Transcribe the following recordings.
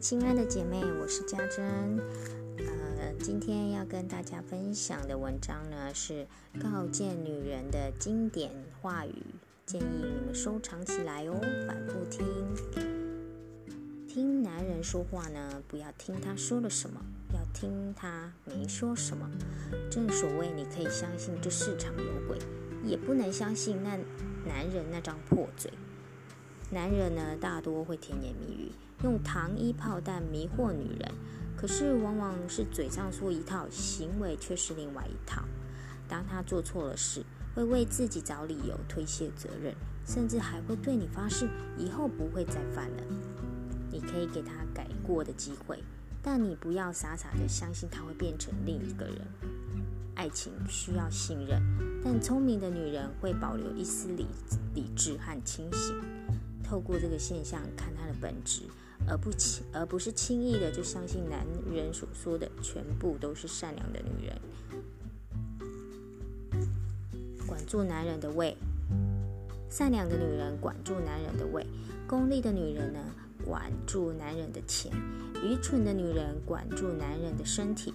亲爱的姐妹，我是家珍。呃，今天要跟大家分享的文章呢，是告诫女人的经典话语，建议你们收藏起来哦，反复听。听男人说话呢，不要听他说了什么，要听他没说什么。正所谓，你可以相信这市场有鬼，也不能相信那男人那张破嘴。男人呢，大多会甜言蜜语，用糖衣炮弹迷惑女人，可是往往是嘴上说一套，行为却是另外一套。当他做错了事，会为自己找理由推卸责任，甚至还会对你发誓以后不会再犯了。你可以给他改过的机会，但你不要傻傻的相信他会变成另一个人。爱情需要信任，但聪明的女人会保留一丝理理智和清醒。透过这个现象看它的本质，而不轻而不是轻易的就相信男人所说的全部都是善良的女人。管住男人的胃，善良的女人管住男人的胃，功利的女人呢管住男人的钱，愚蠢的女人管住男人的身体，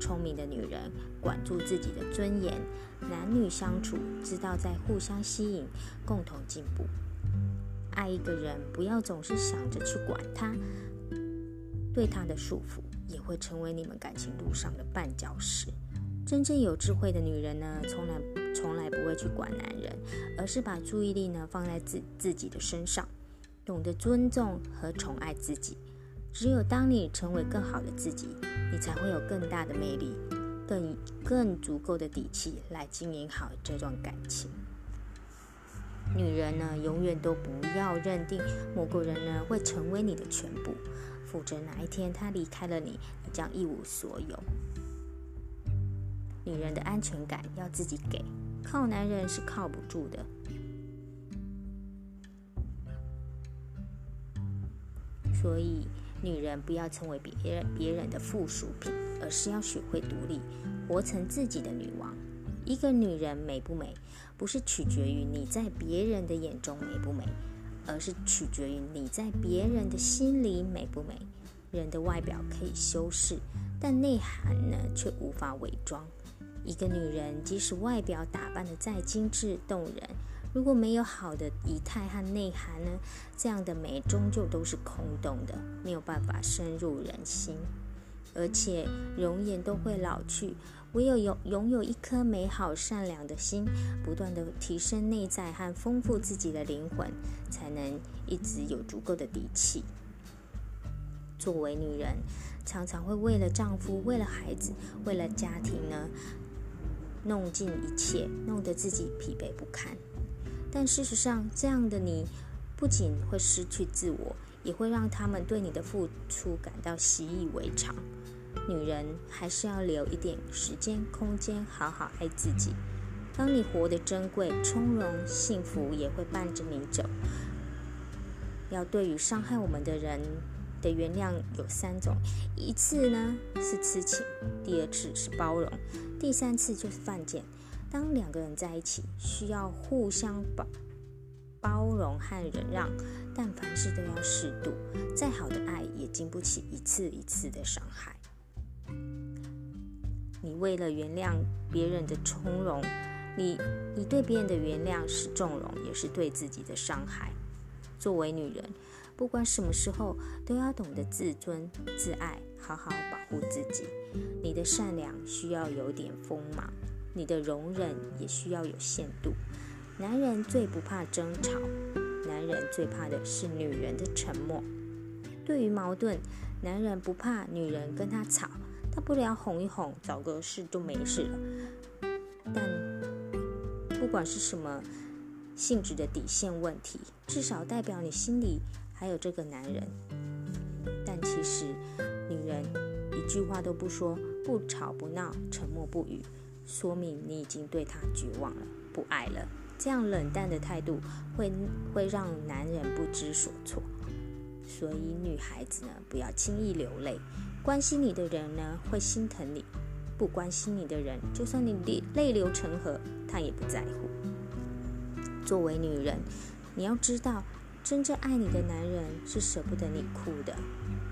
聪明的女人管住自己的尊严。男女相处，知道在互相吸引，共同进步。爱一个人，不要总是想着去管他，对他的束缚也会成为你们感情路上的绊脚石。真正有智慧的女人呢，从来从来不会去管男人，而是把注意力呢放在自自己的身上，懂得尊重和宠爱自己。只有当你成为更好的自己，你才会有更大的魅力，更更足够的底气来经营好这段感情。女人呢，永远都不要认定某个人呢会成为你的全部，否则哪一天他离开了你，你将一无所有。女人的安全感要自己给，靠男人是靠不住的。所以，女人不要成为别人别人的附属品，而是要学会独立，活成自己的女王。一个女人美不美，不是取决于你在别人的眼中美不美，而是取决于你在别人的心里美不美。人的外表可以修饰，但内涵呢，却无法伪装。一个女人即使外表打扮的再精致动人，如果没有好的仪态和内涵呢，这样的美终究都是空洞的，没有办法深入人心。而且容颜都会老去，唯有拥拥有一颗美好善良的心，不断的提升内在和丰富自己的灵魂，才能一直有足够的底气。作为女人，常常会为了丈夫、为了孩子、为了家庭呢，弄尽一切，弄得自己疲惫不堪。但事实上，这样的你，不仅会失去自我。也会让他们对你的付出感到习以为常。女人还是要留一点时间、空间，好好爱自己。当你活得珍贵、从容、幸福，也会伴着你走。要对于伤害我们的人的原谅有三种：一次呢是痴情，第二次是包容，第三次就是犯贱。当两个人在一起，需要互相包。包容和忍让，但凡事都要适度。再好的爱也经不起一次一次的伤害。你为了原谅别人的从容，你你对别人的原谅是纵容，也是对自己的伤害。作为女人，不管什么时候都要懂得自尊自爱，好好保护自己。你的善良需要有点锋芒，你的容忍也需要有限度。男人最不怕争吵，男人最怕的是女人的沉默。对于矛盾，男人不怕女人跟他吵，大不了哄一哄，找个事就没事了。但不管是什么性质的底线问题，至少代表你心里还有这个男人。但其实，女人一句话都不说，不吵不闹，沉默不语，说明你已经对他绝望了，不爱了。这样冷淡的态度会会让男人不知所措，所以女孩子呢不要轻易流泪。关心你的人呢会心疼你，不关心你的人，就算你泪泪流成河，他也不在乎。作为女人，你要知道，真正爱你的男人是舍不得你哭的。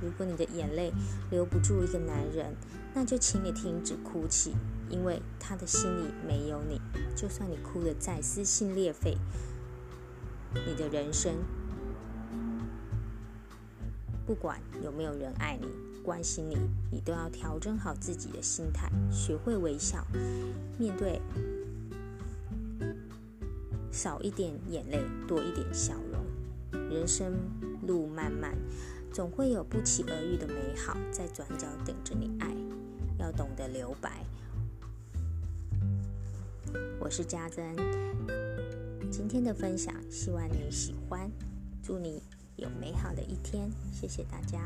如果你的眼泪留不住一个男人，那就请你停止哭泣，因为他的心里没有你。就算你哭得再撕心裂肺，你的人生，不管有没有人爱你、关心你，你都要调整好自己的心态，学会微笑，面对少一点眼泪，多一点笑容。人生路漫漫。总会有不期而遇的美好在转角等着你爱，要懂得留白。我是嘉珍，今天的分享希望你喜欢，祝你有美好的一天谢谢大家。